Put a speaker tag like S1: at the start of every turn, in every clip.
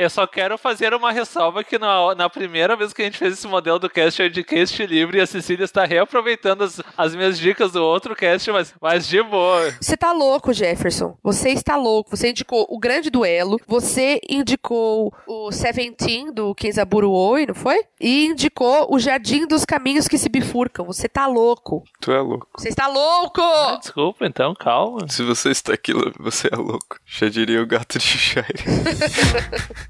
S1: Eu só quero fazer uma ressalva que na, na primeira vez que a gente fez esse modelo do cast de cast livre, a Cecília está reaproveitando as, as minhas dicas do outro cast, mas, mas de boa.
S2: Você tá louco, Jefferson. Você está louco. Você indicou o grande duelo, você indicou o Seventeen do Kenzaburo Oi, não foi? E indicou o Jardim dos Caminhos que se bifurcam. Você tá louco.
S3: Tu é louco.
S2: Você está louco!
S1: Ah, desculpa, então, calma.
S3: Se você está aqui, você é louco. Já diria o gato de Cheshire.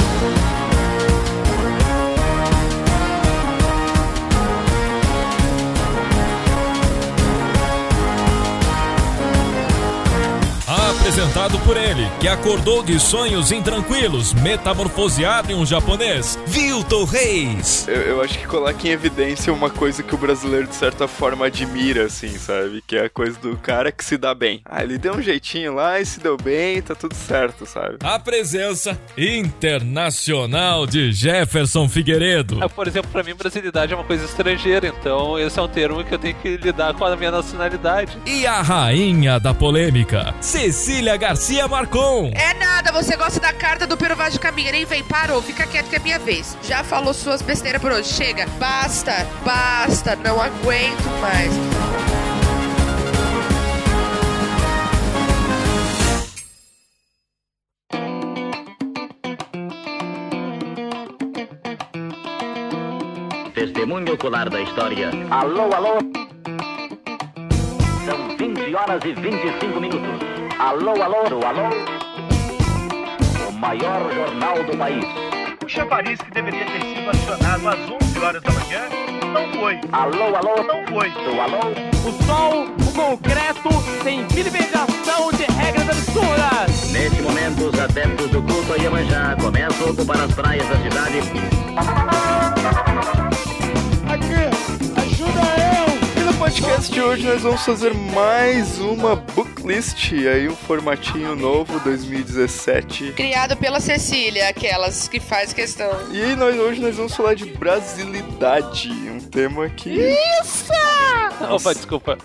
S4: Apresentado por ele, que acordou de sonhos intranquilos, metamorfoseado em um japonês, Vilton Reis.
S3: Eu, eu acho que coloca em evidência uma coisa que o brasileiro, de certa forma, admira, assim, sabe? Que é a coisa do cara que se dá bem. Ah, ele deu um jeitinho lá e se deu bem, tá tudo certo, sabe?
S4: A presença internacional de Jefferson Figueiredo.
S1: Ah, Por exemplo, pra mim, brasilidade é uma coisa estrangeira, então esse é um termo que eu tenho que lidar com a minha nacionalidade.
S4: E a rainha da polêmica, Cecília Garcia Marcon.
S2: É nada, você gosta da carta do Pero Vaz de Caminha, nem vem, parou, fica quieto que é minha vez. Já falou suas besteiras por hoje, chega, basta, basta, não aguento mais.
S5: Testemunho ocular da história. Alô, alô. São 20 horas e 25 minutos. Alô, alô, alô. O maior jornal do país.
S6: O chafariz que deveria ter sido acionado às 11 horas da manhã não foi.
S5: Alô, alô.
S6: Não foi.
S5: O alô.
S7: O sol, o concreto, tem filipização de regras absurdas.
S5: Neste momento, os adeptos do culto a Iemanjá começam a ocupar as praias da cidade.
S3: E no podcast de hoje nós vamos fazer mais uma booklist, aí um formatinho novo, 2017.
S2: Criado pela Cecília, aquelas que faz questão.
S3: E aí nós, hoje nós vamos falar de brasilidade, um tema que...
S2: Isso!
S1: Opa, desculpa.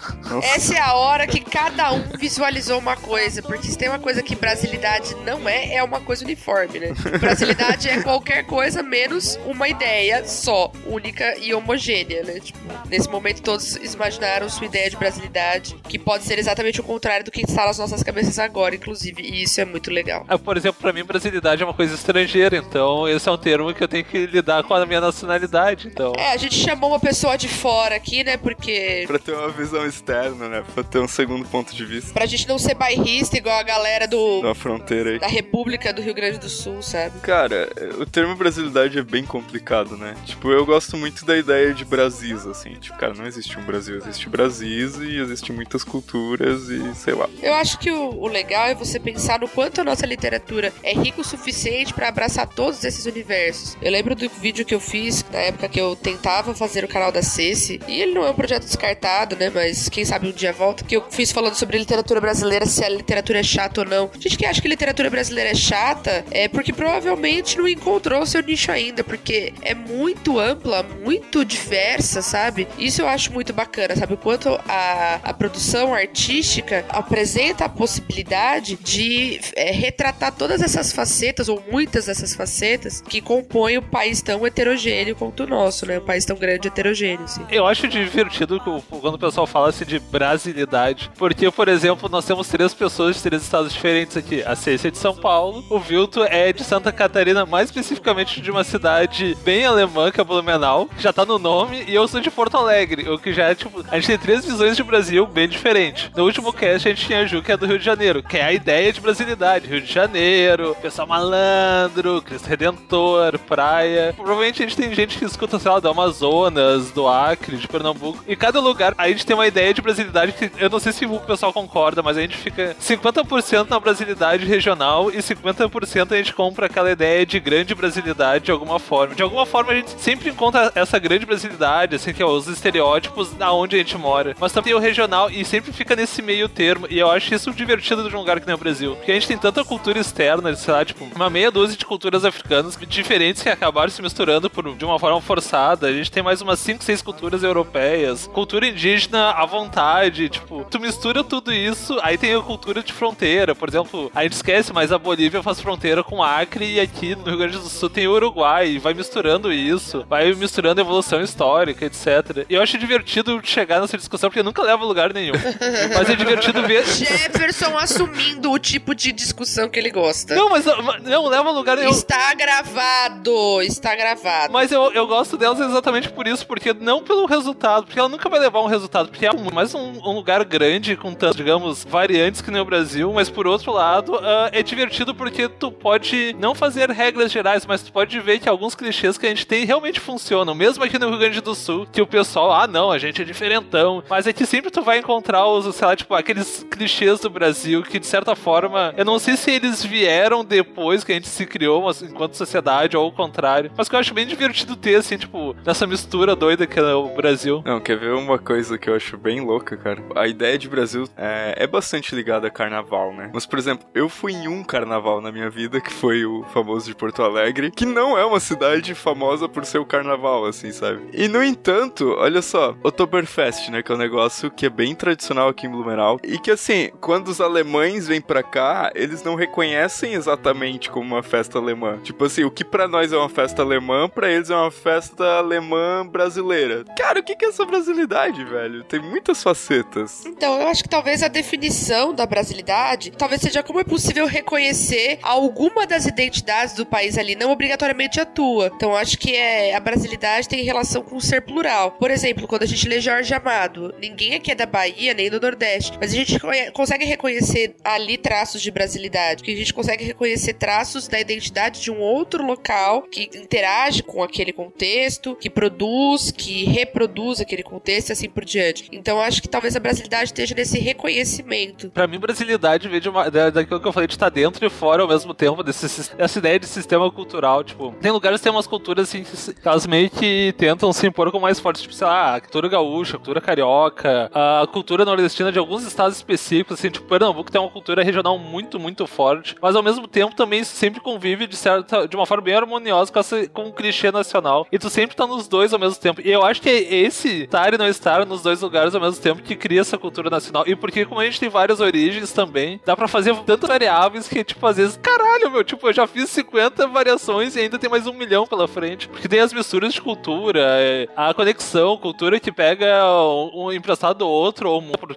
S2: Essa é a hora que cada um visualizou uma coisa, porque se tem uma coisa que brasilidade não é, é uma coisa uniforme, né? Brasilidade é qualquer coisa menos uma ideia só, única e homogênea, né? Tipo, nesse momento todos imaginaram sua ideia de brasilidade, que pode ser exatamente o contrário do que está nas nossas cabeças agora, inclusive, e isso é muito legal.
S1: Ah, Por exemplo, pra mim, brasilidade é uma coisa estrangeira, então esse é um termo que eu tenho que lidar com a minha nacionalidade, então...
S2: É, a gente chamou uma pessoa de fora aqui, né? Porque.
S3: Pra ter uma visão externa, né? Pra ter um segundo ponto de vista
S2: Pra gente não ser bairrista igual a galera do.
S3: da fronteira aí.
S2: Da República do Rio Grande do Sul, sabe?
S3: Cara, o termo brasilidade é bem complicado, né? Tipo, eu gosto muito da ideia de Brasis, assim. Tipo, cara, não existe um Brasil, existe Brasis e existem muitas culturas e sei lá.
S2: Eu acho que o, o legal é você pensar no quanto a nossa literatura é rica o suficiente pra abraçar todos esses universos. Eu lembro do vídeo que eu fiz na época que eu tentava fazer o canal da Ceci, e ele não é um projeto descartado, né? Mas quem sabe um dia volta. Que eu fiz falando sobre literatura brasileira, se a literatura é chata ou não. Gente que acha que literatura brasileira é chata é porque provavelmente não encontrou o seu nicho ainda, porque é muito ampla, muito diversa, sabe? Isso eu acho muito bacana, sabe? O quanto a, a produção artística apresenta a possibilidade de é, retratar todas essas facetas, ou muitas dessas facetas, que compõem o país tão heterogêneo quanto o nosso, né? Um país tão grande e heterogêneo, assim.
S1: Eu acho divertido quando o pessoal fala assim de brasilidade, porque, por exemplo, nós temos três pessoas de três estados diferentes aqui. A Ceci é de São Paulo, o Vilto é de Santa Catarina, mais especificamente de uma cidade bem alemã, que é Blumenau, que já tá no nome, e eu sou de Porto Alegre, o que já é tipo. A gente tem três visões de Brasil bem diferentes. No último cast a gente tinha a Ju, que é do Rio de Janeiro, que é a ideia de brasilidade. Rio de Janeiro, pessoal malandro, Cristo Redentor, praia. Provavelmente a gente tem gente que escuta, sei lá, do Amazonas, do Acre, de Pernambuco. E cada lugar a gente tem uma ideia de brasilidade que eu não sei se o pessoal concorda, mas a gente fica 50% na brasilidade regional e 50% a gente compra aquela ideia de grande brasilidade de alguma forma. De alguma forma a gente sempre encontra essa grande brasilidade, assim, que é os estereótipos da onde a gente mora. Mas também tem o regional e sempre fica nesse meio termo. E eu acho isso divertido de um lugar que nem o Brasil. Porque a gente tem tanta cultura externa, sei lá, tipo, uma meia dúzia de culturas africanas diferentes que acabaram se misturando por, de uma forma forçada. A gente tem mais umas 5, 6 culturas europeias, cultura indígena à vontade. Tipo, tu mistura tudo isso, aí tem a cultura de fronteira. Por exemplo, a gente esquece, mas a Bolívia faz fronteira com Acre e aqui no Rio Grande do Sul tem o Uruguai. E vai misturando isso, vai misturando evolução histórica, etc. E eu acho divertido chegar nessa discussão porque nunca leva a lugar nenhum. mas é divertido ver.
S2: Jefferson assumindo o tipo de discussão que ele gosta.
S1: Não, mas não leva a lugar nenhum.
S2: Está gravado, está gravado.
S1: Mas eu, eu gosto delas exatamente por isso, porque não pelo resultado, porque ela nunca vai levar um resultado, porque é um- mais um, um lugar grande com tantas, digamos, variantes que nem o Brasil, mas por outro lado, ah, é divertido porque tu pode não fazer regras gerais, mas tu pode ver que alguns clichês que a gente tem realmente funcionam, mesmo aqui no Rio Grande do Sul, que o pessoal, ah não, a gente é diferentão, mas é que sempre tu vai encontrar os, sei lá, tipo, aqueles clichês do Brasil que de certa forma, eu não sei se eles vieram depois que a gente se criou mas enquanto sociedade ou o contrário, mas que eu acho bem divertido ter, assim, tipo, nessa mistura doida que é o Brasil.
S3: Não, quer ver uma coisa que eu acho bem louca, cara? A ideia de Brasil é, é bastante ligada a carnaval, né? Mas, por exemplo, eu fui em um carnaval na minha vida, que foi o famoso de Porto Alegre, que não é uma cidade famosa por ser o carnaval, assim, sabe? E, no entanto, olha só, Oktoberfest, né? Que é um negócio que é bem tradicional aqui em Blumenau. E que, assim, quando os alemães vêm pra cá, eles não reconhecem exatamente como uma festa alemã. Tipo assim, o que pra nós é uma festa alemã, pra eles é uma festa alemã brasileira. Cara, o que é essa brasilidade, velho? Tem muitas facetas.
S2: Então, eu acho que talvez a definição da brasilidade talvez seja como é possível reconhecer alguma das identidades do país ali, não obrigatoriamente a tua. Então, acho que é, a brasilidade tem relação com o ser plural. Por exemplo, quando a gente lê Jorge Amado, ninguém aqui é da Bahia nem do Nordeste, mas a gente consegue reconhecer ali traços de brasilidade, que a gente consegue reconhecer traços da identidade de um outro local que interage com aquele contexto, que produz, que reproduz aquele contexto e assim por diante. Então acho que talvez a brasilidade esteja nesse reconhecimento.
S1: Pra mim, brasilidade vem de uma, da, daquilo que eu falei de estar dentro e fora ao mesmo tempo, desse, dessa ideia de sistema cultural. Tipo, tem lugares que tem umas culturas assim, que elas meio que tentam se impor com mais forte. Tipo, sei lá, a cultura gaúcha, a cultura carioca, a cultura nordestina de alguns estados específicos, assim, tipo, Pernambuco tem uma cultura regional muito, muito forte, mas ao mesmo tempo também sempre convive de certa, de uma forma bem harmoniosa com, essa, com o clichê nacional. E tu sempre tá nos dois ao mesmo tempo. E eu acho que é esse estar e não estar nos dois lugares ao mesmo tempo que cria essa cultura nacional. E porque, como a gente tem várias origens também, dá pra fazer tantas variáveis que, tipo, às vezes, caralho, meu, tipo, eu já fiz 50 variações e ainda tem mais um milhão pela frente. Porque tem as misturas de cultura, é, a conexão, cultura que pega um, um emprestado do outro, ou por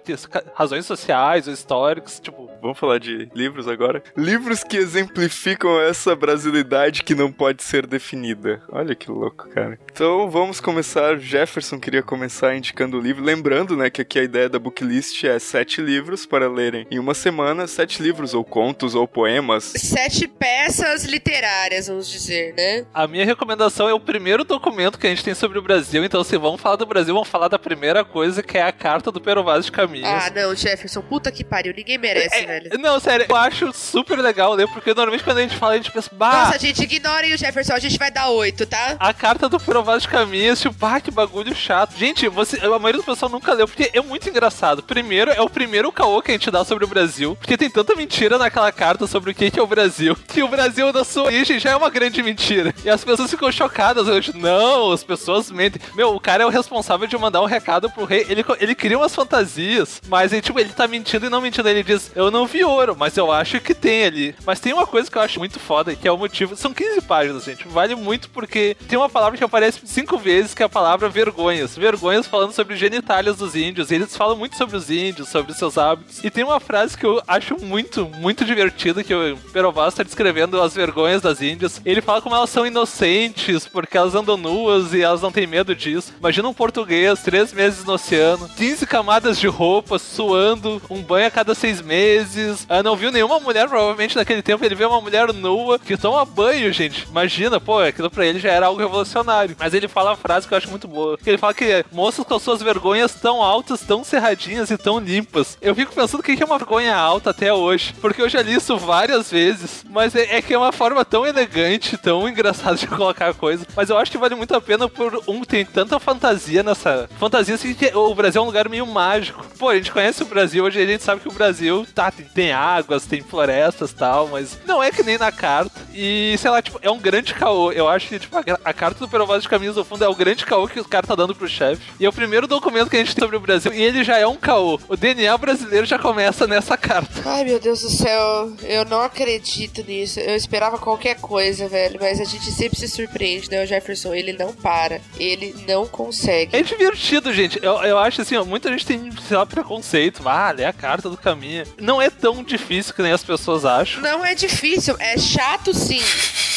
S1: razões sociais ou históricas, tipo,
S3: Vamos falar de livros agora? Livros que exemplificam essa brasilidade que não pode ser definida. Olha que louco, cara. Então vamos começar. Jefferson queria começar indicando o livro. Lembrando, né, que aqui a ideia da booklist é sete livros para lerem em uma semana. Sete livros, ou contos, ou poemas.
S2: Sete peças literárias, vamos dizer, né?
S1: A minha recomendação é o primeiro documento que a gente tem sobre o Brasil. Então, se vamos falar do Brasil, vamos falar da primeira coisa, que é a carta do Pero Vaz de Caminhos.
S2: Ah, não, Jefferson, puta que pariu, ninguém merece, velho.
S1: Não, sério, eu acho super legal ler, porque normalmente quando a gente fala, a gente pensa, bah,
S2: Nossa, gente, ignorem o Jefferson, a gente vai dar oito, tá?
S1: a carta do Pero Vaz de Caminhos, tipo, bah, que bagulho chato. Gente, você, a maioria do pessoal nunca leu, porque é muito engraçado. Primeiro, é o primeiro caô que a gente dá sobre o Brasil, porque tem tanta mentira naquela carta sobre o que é o Brasil, que o Brasil, da sua origem, já é uma grande mentira. E as pessoas ficam chocadas hoje. Não, as pessoas mentem. Meu, o cara é o responsável de mandar um recado pro rei. Ele, ele cria umas fantasias, mas ele, tipo, ele tá mentindo e não mentindo. Ele diz, eu não vi ouro, mas eu acho que tem ali. Mas tem uma coisa que eu acho muito foda, que é o motivo. São 15 páginas, gente. Vale muito porque tem uma palavra que aparece cinco vezes, que é a palavra vergonhas. Vergonhas falando sobre genitálias dos índios. E eles falam muito sobre os índios, sobre seus hábitos. E tem uma frase que eu acho muito, muito divertida, que o Perovaz tá descrevendo as vergonhas das índias. Ele fala como elas são inocentes, porque elas andam nuas e elas não têm medo disso. Imagina um português, três meses no oceano, 15 camadas de roupa, suando, um banho a cada seis meses. Ah, não viu nenhuma mulher, provavelmente naquele tempo ele vê uma mulher nua que toma banho, gente. Imagina, pô, aquilo pra ele já era algo revolucionário. Mas ele fala a frase que eu acho muito boa. Ele fala que moças com suas vergonhas tão altas, tão cerradinhas e tão limpas. Eu fico pensando o que que é uma vergonha alta até hoje. Porque eu já li isso várias vezes. Mas é, é que é uma forma tão elegante, tão engraçada de colocar a coisa. Mas eu acho que vale muito a pena por um, tem tanta fantasia nessa. Fantasia assim que o Brasil é um lugar meio mágico. Pô, a gente conhece o Brasil, hoje a gente sabe que o Brasil tá, tem, tem águas, tem florestas e tal, mas não é que nem na carta. E, sei lá, tipo, é um grande caô. Eu acho que, tipo, a, a carta do Perovaz de Caminhos do Fundo é o grande caô que o cara tá dando pro chefe. E é o primeiro documento que a gente tem sobre o Brasil. E ele já é um caô. O DNA brasileiro já começa nessa carta.
S2: Ai, meu Deus do céu, eu não acredito nisso. Eu esperava qualquer coisa, velho, mas a gente sempre se surpreende, né? O Jefferson, ele não para. Ele não consegue.
S1: É divertido, gente. Eu, eu acho assim, ó, muita gente tem, sei lá, preconceito. Ah, lê a carta do caminho. Não é tão difícil que nem as pessoas acham.
S2: Não é difícil, é chato sim.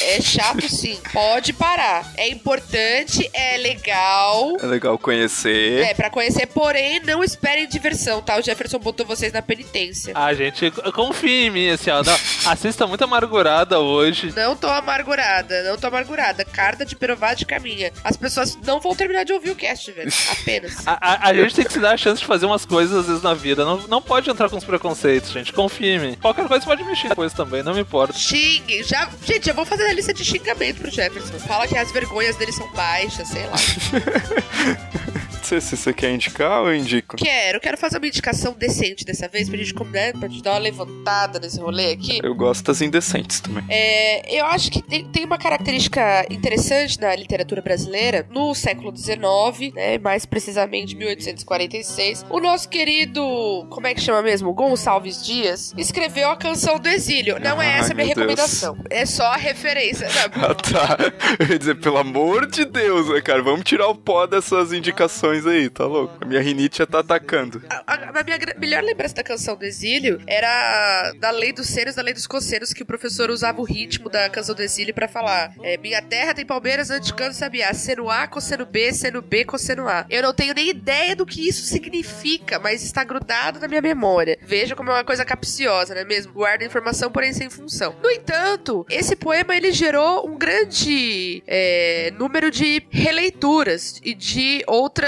S2: É chato sim. Pode parar. É importante, é legal.
S3: É legal conhecer.
S2: É, pra conhecer, porém, não esperem diversão, tá? O Jefferson botou vocês na penitência.
S1: Ah, gente, confia em mim, assim, ó. Não, a Cis tá muito amargurada hoje.
S2: Não tô amargurada, não tô amargurada. Carta de Perová de caminha. As pessoas não vão terminar de ouvir o cast, velho. Apenas.
S1: A, a- a gente tem que se dar a chance de fazer umas coisas às vezes na vida. Não, não pode entrar com os preconceitos, gente. Confia em mim. Qualquer coisa pode mexer depois também, não me importa.
S2: Xingue. Já, gente, eu vou fazer a lista de xingamento pro Jefferson. Fala que as vergonhas dele são baixas, sei lá.
S3: Se, se você quer indicar, eu indico.
S2: Quero, quero fazer uma indicação decente dessa vez pra gente, né, pra gente dar uma levantada nesse rolê aqui.
S3: Eu gosto das indecentes também.
S2: É, eu acho que tem, tem uma característica interessante na literatura brasileira no século XIX, né, mais precisamente 1846. O nosso querido, como é que chama mesmo? Gonçalves Dias, escreveu a canção do exílio. Não é
S3: Ai,
S2: essa a minha
S3: meu Deus.
S2: recomendação, é só a referência. Não,
S3: Ah, tá. Eu ia dizer, pelo amor de Deus, né, cara? Vamos tirar o pó dessas indicações aí, tá louco? A minha rinite já tá atacando.
S2: A, a- a minha melhor lembrança da canção do exílio era da lei dos senos, da lei dos coceiros, que o professor usava o ritmo da canção do exílio pra falar: é, Minha terra tem palmeiras, anticano sabiá, seno A, cosseno B, seno B, cosseno A. Eu não tenho nem ideia do que isso significa, mas está grudado na minha memória. Veja como é uma coisa capciosa, não é mesmo? Guarda informação, porém sem função. No entanto, esse poema ele gerou um grande é, número de releituras e de outras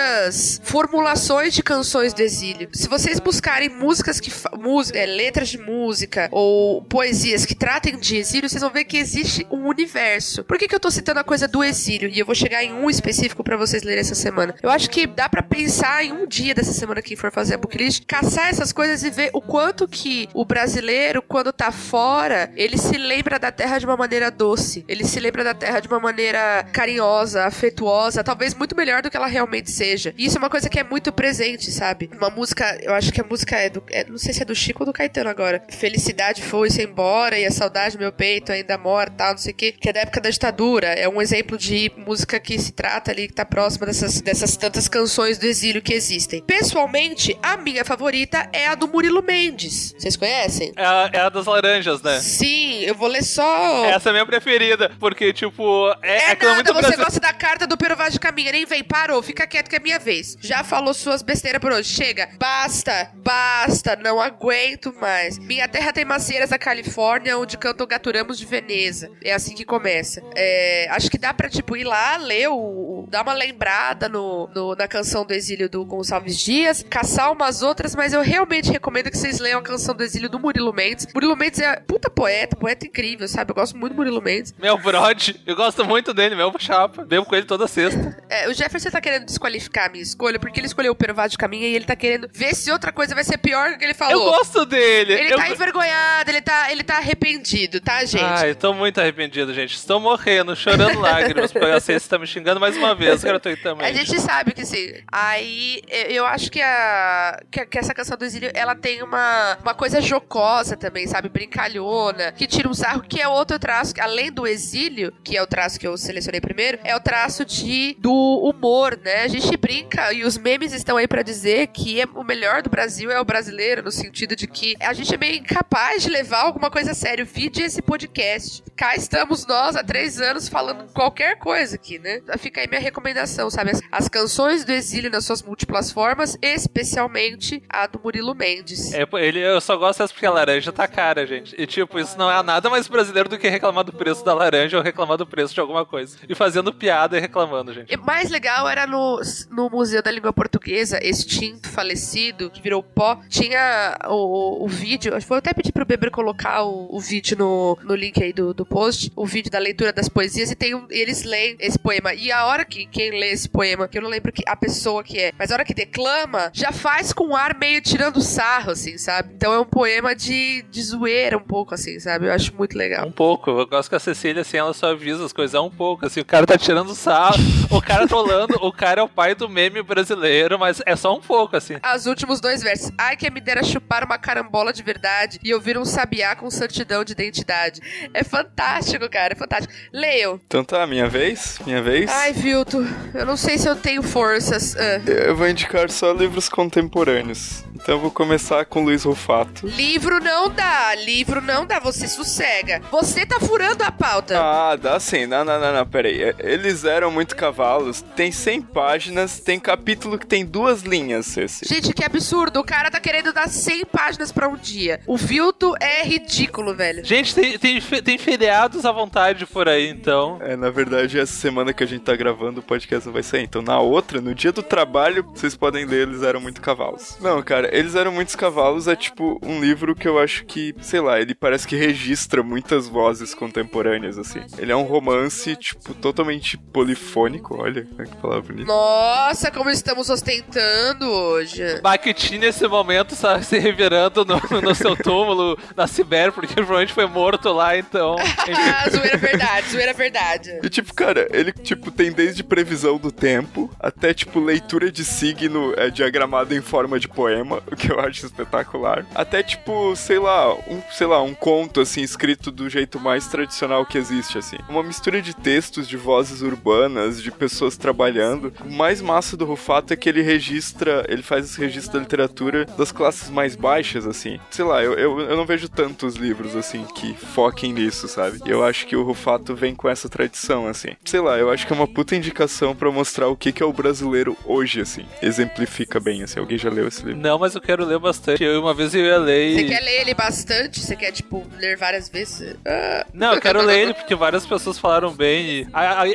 S2: formulações de canções do exílio. Se vocês buscarem músicas que música, é, letras de música ou poesias que tratem de exílio, vocês vão ver que existe um universo. Por que, que eu tô citando a coisa do exílio? E eu vou chegar em um específico pra vocês lerem essa semana. Eu acho que dá pra pensar em um dia dessa semana que for fazer a booklist, caçar essas coisas e ver o quanto que o brasileiro, quando tá fora, ele se lembra da terra de uma maneira doce. Ele se lembra da terra de uma maneira carinhosa, afetuosa, talvez muito melhor do que ela realmente seja. E isso é uma coisa que é muito presente, sabe? Uma música, eu acho que a música é do. é- não sei se é do Chico ou do Caetano agora. Felicidade foi-se embora e a saudade do meu peito ainda mora, tal, não sei o quê. Que é da época da ditadura. É um exemplo de música que se trata ali, que tá próxima dessas, dessas tantas canções do exílio que existem. Pessoalmente, a minha favorita é a do Murilo Mendes. Vocês conhecem?
S1: É a, é a das laranjas, né?
S2: Sim, eu vou ler só.
S1: Essa é a minha preferida, porque, tipo, é,
S2: É
S1: aquilo
S2: nada, você
S1: brasileiro.
S2: gosta da carta do Pero Vaz de Caminha, nem vem, parou, fica quieto que é minha vez. Já falou suas besteiras por hoje, chega. Basta, basta, não aguento mais. Minha terra tem macieiras da Califórnia, onde cantam gaturamos de Veneza. É assim que começa. É, acho que dá pra, tipo, ir lá, ler o... o- dar uma lembrada no, no- na canção do exílio do Gonçalves Dias, caçar umas outras, mas eu realmente recomendo que vocês leiam a canção do exílio do Murilo Mendes. Murilo Mendes é puta poeta, poeta incrível, sabe? Eu gosto muito do Murilo Mendes.
S1: Meu brode, eu gosto muito dele, meu chapa. Bebo com ele toda sexta.
S2: É, o Jefferson tá querendo desqualificar a minha escolha porque ele escolheu o Perovado de Caminha e ele tá querendo ver se outra coisa vai ser pior do que ele
S1: Eu
S2: falou.
S1: gosto dele.
S2: Ele
S1: eu...
S2: tá envergonhado, ele tá, ele tá arrependido, tá, gente?
S1: Ai, eu tô muito arrependido, gente. Estou morrendo, chorando lágrimas, porque a Ceci tá me xingando mais uma vez, gratuitamente.
S2: A gente sabe que sim. Aí eu- eu acho que, a, que, que essa canção do exílio ela tem uma, uma coisa jocosa também, sabe? Brincalhona, que tira um sarro, que é outro traço, além do exílio, que é o traço que eu selecionei primeiro, é o pedaço de do humor, né? A gente brinca e os memes estão aí pra dizer que é, o melhor do Brasil é o brasileiro, no sentido de que a gente é meio incapaz de levar alguma coisa a sério. Vide esse podcast. Cá estamos nós há três anos falando qualquer coisa aqui, né? Fica aí minha recomendação, sabe? As, as canções do exílio nas suas múltiplas formas, especialmente a do Murilo Mendes.
S1: É, ele, eu só gosto dessa porque a laranja tá cara, gente. E tipo, isso não é nada mais brasileiro do que reclamar do preço da laranja ou reclamar do preço de alguma coisa. E fazendo piada e reclamando, gente.
S2: E mais legal era no, no Museu da Língua Portuguesa, extinto, falecido, que virou pó, tinha o, o vídeo, vou até pedir pro Beber colocar o, o vídeo no, no link aí do, do post, o vídeo da leitura das poesias, e tem um, eles leem esse poema. E a hora que quem lê esse poema, que eu não lembro que, a pessoa que é, mas a hora que declama, já faz com um ar meio tirando sarro, assim, sabe? Então é um poema de, de zoeira um pouco, assim, sabe? Eu acho muito legal.
S1: Um pouco. Eu gosto que a Cecília, assim, ela só avisa as coisas um pouco. Assim, o cara tá tirando sarro, o cara trolando, o cara é o pai do meme brasileiro, mas é só um pouco, assim.
S2: Os últimos dois versos. Ai, que me dera chupar uma carambola de verdade e ouvir um sabiá com santidão de identidade. É fantástico, cara, é fantástico. Leio.
S3: Então tá, minha vez? Minha vez?
S2: Ai, Vilto, eu não sei se eu tenho forças. Ah.
S3: Eu vou indicar só livros contemporâneos. Então eu vou começar com Luiz Rufato.
S2: Livro não dá, livro não dá, você sossega. Você tá furando a pauta.
S3: Ah, dá sim. Não, não, não, não, peraí. Eles eram muito cavalos. Tem 100 páginas, tem capítulo que tem duas linhas, Ceci.
S2: Gente, que absurdo. O cara tá querendo dar 100 páginas pra um dia. O Vilto é ridículo, velho.
S1: Gente, tem, tem, tem feriados à vontade por aí, então.
S3: É, na verdade, essa semana que a gente tá gravando o podcast não vai sair. Então, na outra, no dia do trabalho, vocês podem ler Eles Eram Muito Cavalos. Não, cara, Eles Eram Muitos Cavalos é tipo um livro que eu acho que, sei lá, ele parece que registra muitas vozes contemporâneas, assim. Ele é um romance, tipo, totalmente polifônico. Olha, olha que palavra bonita.
S2: Nossa, como estamos ostentando hoje.
S1: Bakhtin, nesse momento, está se revirando no, no seu túmulo na Sibéria, porque provavelmente foi morto lá, então.
S2: Ah, zoeira verdade, zoeira verdade.
S3: E tipo, cara, ele tipo tem desde previsão do tempo até tipo leitura de signo é, diagramado em forma de poema, o que eu acho espetacular. Até tipo, sei lá, um, sei lá, um conto assim escrito do jeito mais tradicional que existe assim. Uma mistura de textos, de vozes urbanas, de pessoas trabalhando. Mais massa do Rufato é que ele registra, ele faz esse registro da literatura das classes mais baixas assim. Sei lá, eu, eu, eu não vejo tantos livros assim que foquem nisso, sabe? E eu acho que o Rufato vem com essa tradição assim. Sei lá, eu acho que é uma puta indicação pra mostrar o que que é o brasileiro hoje assim. Exemplifica bem assim. Alguém já leu esse livro?
S1: Não, mas eu quero ler bastante. Eu uma vez eu ia ler
S2: Você
S1: e...
S2: quer ler ele bastante? Você quer, tipo, ler várias vezes? Ah.
S1: Não, eu quero ler ele porque várias pessoas falaram bem e...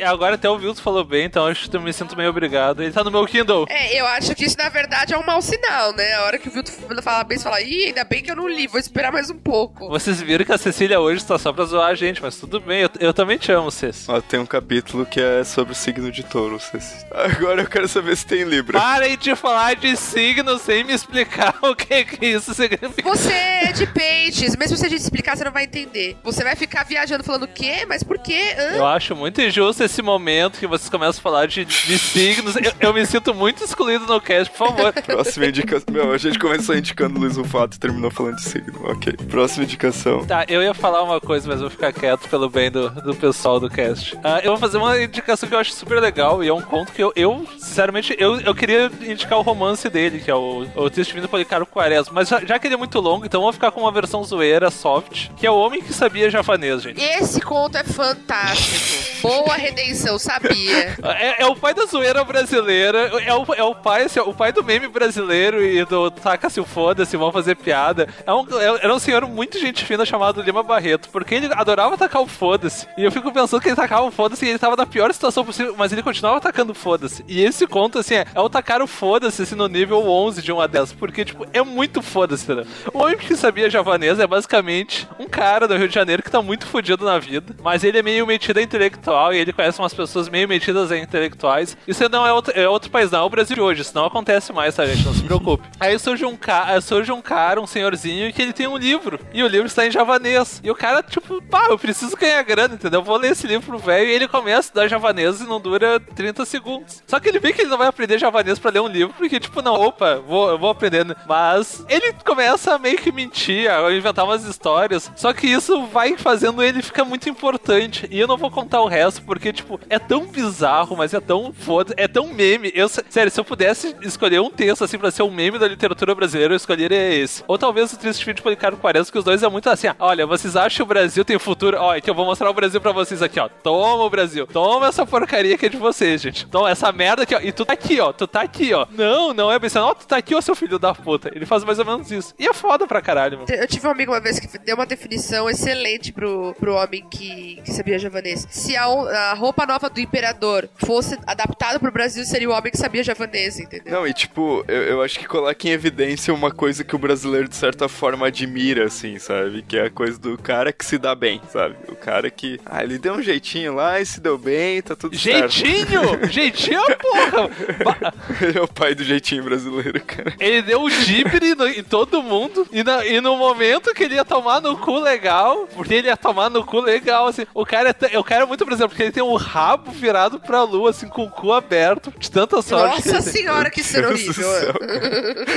S1: Agora até o Vilto falou bem, então acho que eu me sinto meio obrigado. Ele tá no meu Kindle.
S2: É, eu acho que isso na verdade é um mau sinal, né? A hora que o Vilto fala bem, você fala, ih, ainda bem que eu não li, vou esperar mais um pouco.
S1: Vocês viram que a Cecília hoje tá só pra zoar a gente, mas tudo bem, eu, eu também te amo, Ceci.
S3: Ó, tem um capítulo que é sobre o signo de touro. Ceci. Agora eu quero saber se tem Libra.
S1: Parem de falar de signo sem me explicar o que, que isso significa.
S2: Você é de peixes, mesmo se a gente explicar, você não vai entender. Você vai ficar viajando falando o quê? Mas por quê? Hã?
S1: Eu acho muito injusto esse momento que vocês começam a falar de, de signos. Eu, eu me sinto muito excluído no cast, por favor.
S3: Próxima indicação. Meu, a gente começou indicando Luiz Rufato e terminou falando de signo. Ok. Próxima indicação.
S1: Tá, eu ia falar uma coisa, mas vou ficar quieto pelo bem do, do pessoal do cast. Ah, eu vou fazer uma indicação que eu acho super legal e é um conto que eu, eu sinceramente, eu, eu queria indicar o romance dele, que é o, o Triste Vindo Policarpo Quaresma. Mas já, já que ele é muito longo, então vamos ficar com uma versão zoeira, soft, que é o Homem que Sabia Javanês, gente.
S2: Esse conto é fantástico. Boa redenção, sabia.
S1: É, é o pai da zoeira brasileira, é o, é o pai, assim, o pai do meme brasileiro e do taca-se o foda-se, vão fazer piada. É um, é- era um senhor muito gente fina chamado Lima Barreto, porque ele adorava tacar o foda-se. E eu fico pensando que ele tacava o foda-se e ele tava na pior situação possível, mas ele continuava atacando o foda-se. E esse conto, assim, é, é o tacar o foda-se assim, no nível 11 de 1 a 10, porque, tipo, é muito foda-se, entendeu? O homem que sabia javanês é basicamente um cara do Rio de Janeiro que tá muito fodido na vida, mas ele é meio metido a intelectual e ele conhece umas pessoas meio metidas a intelectuais. Isso não é outro, é outro país, não é o Brasil de hoje, isso não acontece mais, tá, gente? Não se preocupe. Aí surge um, ca surge um cara, um senhorzinho, que ele tem um livro, e o livro está em javanês. E o cara, tipo, pá, eu preciso ganhar grana, entendeu? Eu vou ler esse livro pro velho e ele começa a estudar javanês e não dura 30 segundos. Só que ele vê que ele não vai aprender javanês pra ler um livro, porque, tipo, não, opa, vou, eu vou aprendendo. Mas ele começa a meio que mentir, a inventar umas histórias. Só que isso vai fazendo ele ficar muito importante. E eu não vou contar o resto, porque, tipo, é tão bizarro, mas é tão foda, é tão meme. Eu, sério, se eu pudesse escolher um texto assim pra ser um meme da literatura brasileira, eu escolheria esse. Ou talvez o Triste Fim de Policarpo Quaresma, que os dois é muito assim, olha, vocês acham que o Brasil tem futuro? Ó, então eu vou mostrar o Brasil pra vocês aqui, ó. Toma o Brasil. Toma essa porcaria que é de vocês, gente. Toma essa merda aqui, ó. E tu tá aqui, ó. Tu tá aqui, ó. Não, não é assim. Ó, tu tá aqui, ó, seu filho da puta. Ele faz mais ou menos isso. E é foda pra caralho, mano.
S2: Eu tive um amigo uma vez que deu uma definição excelente pro, pro homem que, que sabia javanês. Se a, a roupa nova do imperador fosse adaptada pro Brasil, seria o homem que sabia javanês, entendeu?
S3: Não, e tipo, eu, eu acho que coloca em evidência uma coisa que o brasileiro, de certa forma, admira, assim, sabe? Que é a coisa do cara que se dá bem, sabe? O cara que, ah, ele deu um jeitinho lá e se deu bem, tá tudo certo.
S1: Jeitinho? Jeitinho, porra! Ba-
S3: Ele é o pai do jeitinho brasileiro, cara.
S1: Ele deu o dibre em todo mundo. E, na- e no momento que ele ia tomar no cu legal, porque ele ia tomar no cu legal, assim. O cara é, t- o cara é muito, por exemplo, porque ele tem um rabo virado pra lua, assim, com o cu aberto, de tanta sorte. que
S2: Nossa
S1: tem.
S2: senhora, que ser horrível.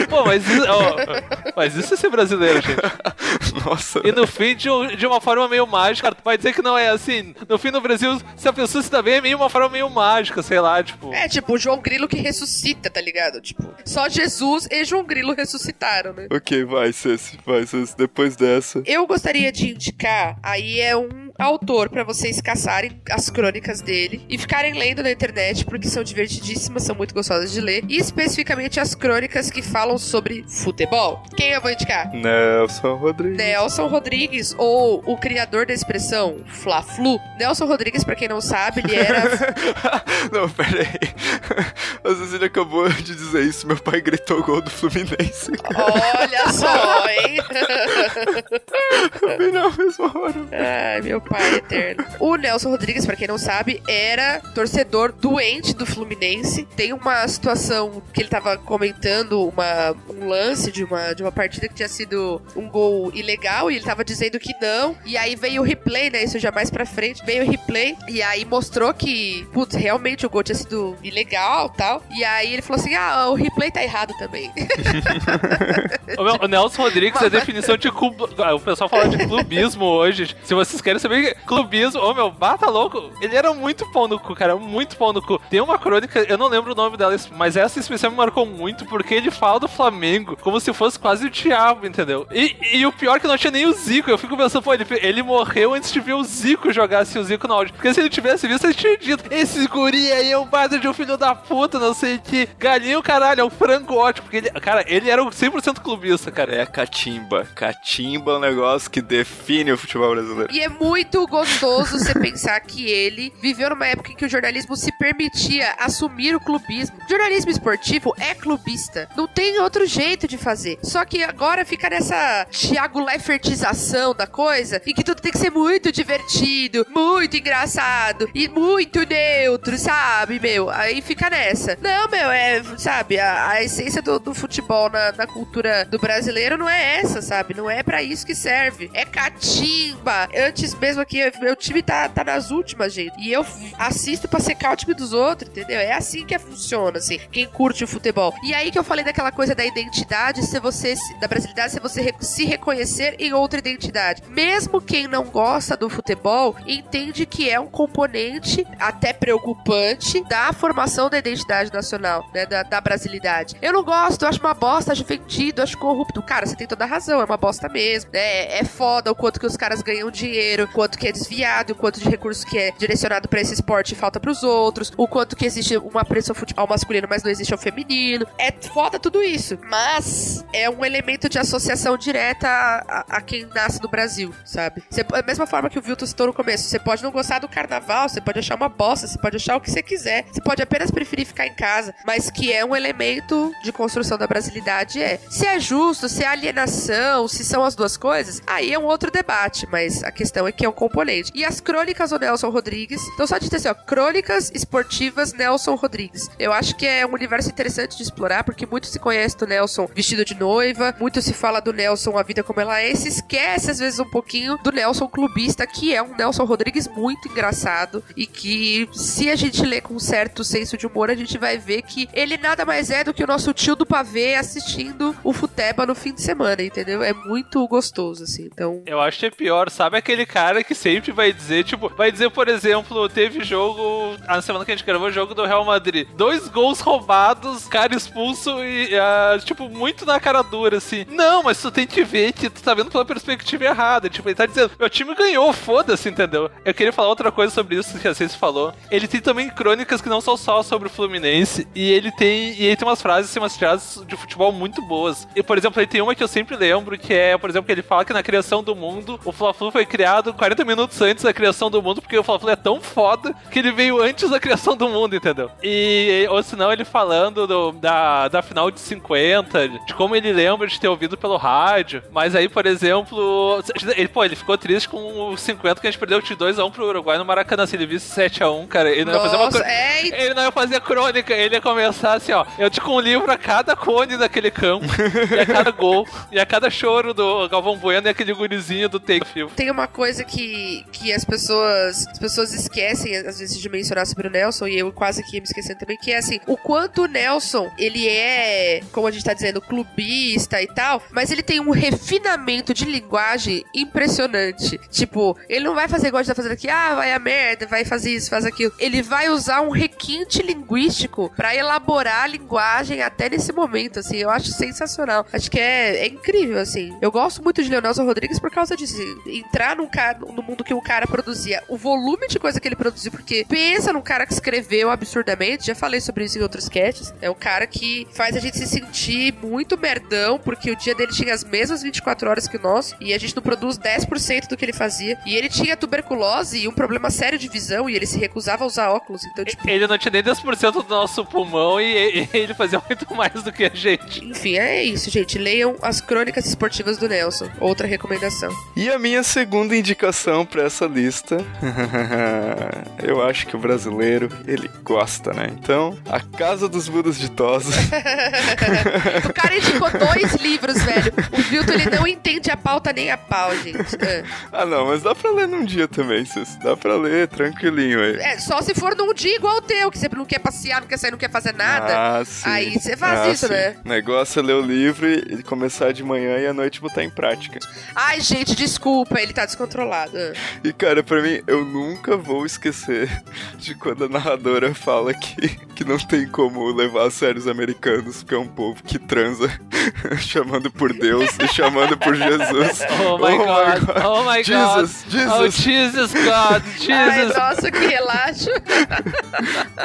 S1: Pô, mas isso, ó, mas isso é ser brasileiro, gente.
S3: Nossa.
S1: E no fim, de, um- de uma forma meio mágica, tu vai dizer que não é assim. No fim, no Brasil, se a pessoa se dá bem, é meio uma forma meio mágica, sei lá, tipo.
S2: É, tipo, o João Grilo que ressuscita, tá ligado? Tipo, só Jesus e João Grilo ressuscitaram, né?
S3: Ok, vai, Ceci, vai, Ceci. Depois dessa.
S2: Eu gostaria de indicar, aí é um autor pra vocês caçarem as crônicas dele e ficarem lendo na internet, porque são divertidíssimas, são muito gostosas de ler, e especificamente as crônicas que falam sobre futebol. Quem eu vou indicar?
S3: Nelson Rodrigues.
S2: Nelson Rodrigues, ou o criador da expressão Fla-Flu. Nelson Rodrigues, pra quem não sabe, ele era
S3: Não, pera aí. A Cecília acabou de dizer isso. Meu pai gritou gol do Fluminense.
S2: Olha só, hein?
S3: Vi na mesma hora.
S2: Ai, meu pai eterno. O Nelson Rodrigues, pra quem não sabe, era torcedor doente do Fluminense. Tem uma situação que ele tava comentando, uma, um lance de uma, de uma partida que tinha sido um gol ilegal e ele tava dizendo que não. E aí veio o replay, né? Isso já mais pra frente. Veio o replay e aí mostrou que, putz, realmente o gol tinha sido ilegal tal. E aí ele falou assim: ah, o replay tá errado também.
S1: O, Nelson Rodrigues é a definição de clube. O pessoal fala de clubismo hoje. Se vocês querem saber que clubismo, ô meu, bata louco. Ele era muito pão no cu, cara. Muito pão no cu. Tem uma crônica, eu não lembro o nome dela, mas essa especial me marcou muito porque ele fala do Flamengo como se fosse quase o diabo, entendeu? E, e o pior é que não tinha nem o Zico. Eu fico pensando, pô, ele, ele morreu antes de ver o Zico jogar assim, o Zico no áudio. Porque se ele tivesse visto, ele tinha dito: esse guri aí é um padre de um filho da puta, não sei o que. Galinho, caralho, é um frango ótimo. Porque ele, cara, ele era um 100% clubista, cara.
S3: É a catimba. Catimba é um negócio que define o futebol brasileiro.
S2: E é muito gostoso você pensar que ele viveu numa época em que o jornalismo se permitia assumir o clubismo. Jornalismo esportivo é clubista. Não tem outro jeito de fazer. Só que agora fica nessa Thiago Leifert,ização da coisa, em que tudo tem que ser muito divertido, muito engraçado e muito neutro, sabe, meu? Aí fica nessa. Não, meu, é, sabe, a, a essência do, do futebol na, na cultura do brasileiro não é essa, sabe? Não é pra isso que serve. É catimba. Antes mesmo aqui, meu time tá, tá nas últimas, gente. E eu assisto pra secar o time dos outros, entendeu? É assim que funciona, assim. Quem curte o futebol. E aí que eu falei daquela coisa da identidade, se você, da brasilidade, se você se reconhecer em outra identidade. Mesmo quem não gosta do futebol, entende que é um componente até preocupante da formação da identidade nacional, né? Da, da brasilidade. Eu não gosto, eu acho uma bosta, acho vendido, acho corrupto. Cara, você tem toda a razão, é uma bosta mesmo, né? É foda o quanto que os caras ganham dinheiro, o quanto que é desviado, o quanto de recurso que é direcionado pra esse esporte e falta pros outros, o quanto que existe uma pressão ao futebol masculino, mas não existe ao feminino. É foda tudo isso. Mas é um elemento de associação direta a, a- a quem nasce no Brasil, sabe? Você, da mesma forma que o Vilton citou no começo, você pode não gostar do carnaval, você pode achar uma bosta, você pode achar o que você quiser, você pode apenas preferir ficar em casa, mas que é um elemento de construção da brasilidade é. Se é justo, se é alienação, se são as duas coisas, aí é um outro debate, mas a questão é que é um componente. E as crônicas do Nelson Rodrigues, então só de ter assim, ó, crônicas esportivas Nelson Rodrigues. Eu acho que é um universo interessante de explorar, porque muito se conhece do Nelson vestido de noiva, muito se fala do Nelson a vida como ela é, e se esquece às vezes um pouquinho do Nelson clubista, que é um Nelson Rodrigues muito engraçado e que se a gente ler com um certo senso de humor, a gente vai ver que ele nada mais é do que o nosso tio do pavê assistindo o Futeba no fim de semana, entendeu? É muito gostoso, assim. Então.
S1: Eu acho que é pior, sabe aquele cara que sempre vai dizer, tipo, vai dizer, por exemplo, teve jogo, a semana que a gente gravou jogo do Real Madrid, dois gols roubados, cara expulso e, ah, tipo, muito na cara dura, assim. Não, mas tu tem que ver que tu tá vendo pela perspectiva errada. Tipo, ele tá dizendo, meu time ganhou, foda-se, entendeu? Eu queria falar outra coisa sobre isso que a Ceci falou. Ele tem também crônicas que não são só sobre o Fluminense, e ele tem, e ele tem umas frases, assim, umas tiradas de futebol muito boas. E, por exemplo, ele tem uma que eu sempre lembro, que é, por exemplo, que ele fala que na criação do mundo, o Fla-Flu foi criado 40 minutos antes da criação do mundo, porque o Fla-Flu é tão foda que ele veio antes da criação do mundo, entendeu? E, ou senão ele falando do- da, da final de 50, de como ele lembra de ter ouvido pelo rádio. Mas aí, por exemplo, ele, pô, ele ficou triste com o 50 que a gente perdeu de 2x1 pro Uruguai no Maracanã. Se ele visse 7x1, cara, ele não ia fazer uma
S2: Nossa,
S1: crô-
S2: é,
S1: Ele não ia fazer crônica, ele ia começar assim, ó. Eu te com um livro a cada cone daquele campo, e a cada gol, e a cada choro do Galvão Bueno e aquele gurizinho do Take Field.
S2: Tem uma coisa que, que as pessoas as pessoas esquecem, às vezes, de mencionar sobre o Nelson, e eu quase que ia me esquecendo também, que é assim, o quanto o Nelson, ele é, como a gente tá dizendo, clubista e tal, mas ele tem um refinamento de linguagem impressionante. Tipo, ele não vai fazer igual a gente tá fazendo aqui, ah, vai a merda, vai fazer isso, faz aquilo. Ele vai usar um requinte linguístico pra elaborar a linguagem até nesse momento, assim, eu acho sensacional. Acho que é, é incrível, assim. Eu gosto muito de Leonelson Rodrigues por causa disso. assim, Entrar num no mundo que o cara produzia, o volume de coisa que ele produziu, porque pensa num cara que escreveu absurdamente, já falei sobre isso em outros casts, é um cara que faz a gente se sentir muito merdão, porque o dia dele tinha as mesmas 24 horas que o nosso, e a gente não produz 10% do que ele fazia. E ele tinha tuberculose e um problema sério de visão, e ele se recusava a usar óculos, então, tipo,
S1: Ele não tinha nem 10% do nosso pulmão e, e ele fazia muito mais do que a gente.
S2: enfim, é isso, gente. Leiam as crônicas esportivas do Nelson. Outra recomendação.
S3: E a minha segunda indicação pra essa lista, eu acho que o brasileiro, ele gosta, né? Então, A Casa dos Budas de Tosa.
S2: O cara indicou dois livros, velho. O Vilton, ele não entende a pauta nem a pau, gente. É.
S3: ah, não, mas dá pra ler num dia também, Cis. Dá pra ler tranquilinho aí.
S2: É, só se for num dia igual o teu, que você não quer passear, não quer sair, não quer fazer nada.
S3: Ah, sim.
S2: Aí você faz
S3: Ah,
S2: isso,
S3: sim.
S2: né?
S3: O negócio é ler o livro e começar de manhã e à noite botar em prática.
S2: Ai, gente, desculpa, ele tá descontrolado. Ah.
S3: E cara, pra mim, eu nunca vou esquecer de quando a narradora fala que, que não tem como levar a sério os americanos, porque é um povo que transa chamando por Deus e chamando por Jesus.
S1: Oh my god, oh my god.
S3: Jesus,
S1: Oh
S3: Jesus.
S1: Jesus God,
S2: Ai,
S1: Jesus.
S2: nossa, que relaxo.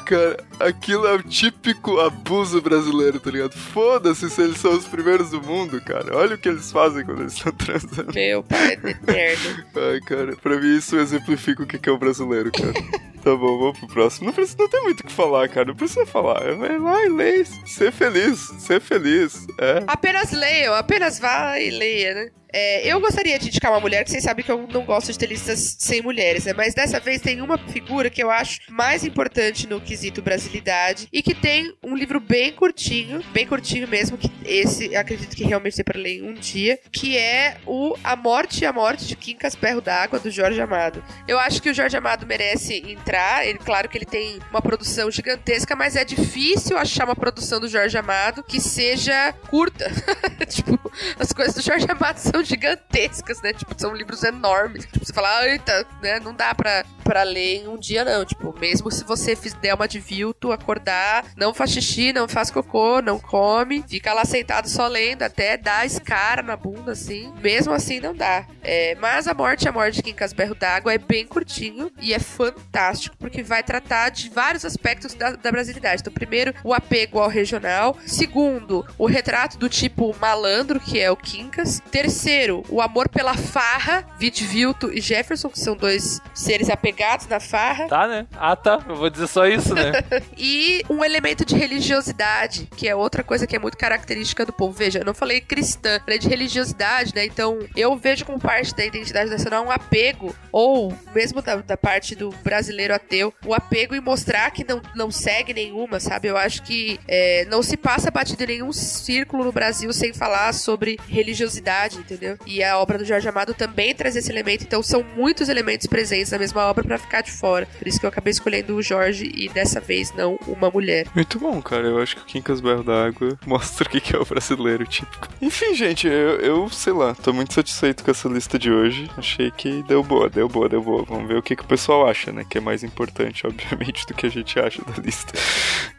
S3: Cara, aquilo é o típico abuso brasileiro, tá ligado? Foda-se se eles são os primeiros do mundo, cara. Olha o que eles fazem quando eles estão transando.
S2: Meu pai eterno.
S3: Ai, cara, pra mim isso exemplifica o que é o brasileiro, cara. Tá bom, vamos pro próximo. Não, precisa, não tem muito o que falar, cara. Não precisa falar. Vai lá e lê. Ser feliz. Ser feliz. É.
S2: Apenas leiam, apenas vá e leia, né? É, eu gostaria de indicar uma mulher que vocês sabem que eu não gosto de ter listas sem mulheres, né? Mas dessa vez tem uma figura que eu acho mais importante no quesito brasilidade e que tem um livro bem curtinho, bem curtinho mesmo, que esse acredito que realmente dê pra ler um dia, que é o A Morte e a Morte de Quincas Perro d'Água, do Jorge Amado. Eu acho que o Jorge Amado merece entrar, ele, claro que ele tem uma produção gigantesca, mas é difícil achar uma produção do Jorge Amado que seja curta. tipo, as coisas do Jorge Amado são gigantescas, né? Tipo, são livros enormes. Tipo, você fala, eita, né? Não dá pra, pra ler em um dia, não. Tipo, mesmo se você der uma de vilto, acordar, não faz xixi, não faz cocô, não come, fica lá sentado só lendo, até dá escara na bunda, assim. Mesmo assim, não dá. É, mas A Morte e a Morte de Quincas Berro d'Água é bem curtinho e é fantástico, porque vai tratar de vários aspectos da, da brasilidade. Então, primeiro, o apego ao regional. Segundo, o retrato do tipo malandro, que é o Quincas. Terceiro, o amor pela farra, Vit Vilto e Jefferson, que são dois seres apegados na farra.
S1: Tá, né? Ah, tá. Eu vou dizer só isso, né?
S2: E um elemento de religiosidade, que é outra coisa que é muito característica do povo. Veja, eu não falei cristã, falei de religiosidade, né? Então, eu vejo como parte da identidade nacional um apego, ou mesmo da, da parte do brasileiro ateu, o apego em mostrar que não, não segue nenhuma, sabe? Eu acho que é, não se passa batido em nenhum círculo no Brasil sem falar sobre religiosidade, entendeu? Entendeu? E a obra do Jorge Amado também traz esse elemento, então são muitos elementos presentes na mesma obra pra ficar de fora. Por isso que eu acabei escolhendo o Jorge e dessa vez não uma mulher.
S3: Muito bom, cara. Eu acho que o Quincas Berro da Água mostra o que é o brasileiro típico. Enfim, gente, eu, eu sei lá, tô muito satisfeito com essa lista de hoje. Achei que deu boa, deu boa, deu boa. Vamos ver o que, que o pessoal acha, né? Que é mais importante, obviamente, do que a gente acha da lista.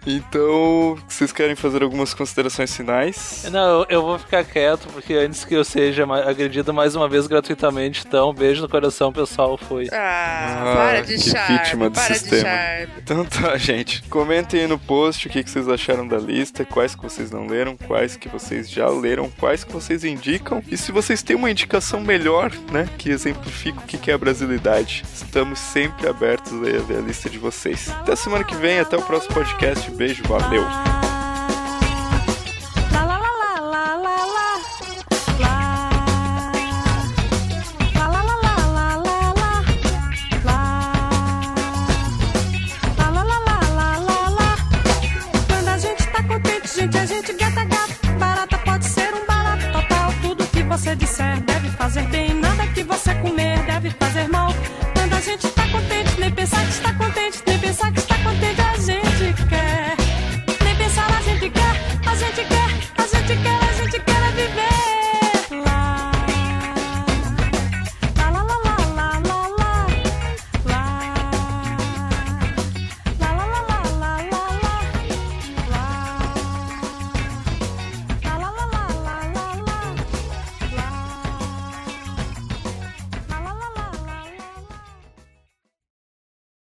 S3: Então, vocês querem fazer algumas considerações finais?
S1: Não, eu- eu vou ficar quieto, porque antes que eu seja agredido mais uma vez gratuitamente, então, beijo no coração, pessoal. Foi.
S2: Ah,
S3: Ah,
S2: para de
S3: que
S2: charme,
S3: vítima do
S2: para de
S3: sistema.
S2: charme.
S3: Então tá, gente. Comentem aí no post o que, que vocês acharam da lista, quais que vocês não leram, quais que vocês já leram, quais que vocês indicam. E se vocês têm uma indicação melhor, né, que exemplifica o que que é a brasilidade, estamos sempre abertos aí a ver a lista de vocês. Até semana que vem, até o próximo podcast. Beijo, valeu!
S8: Você comer deve fazer mal. Quando a gente tá contente, nem pensar que está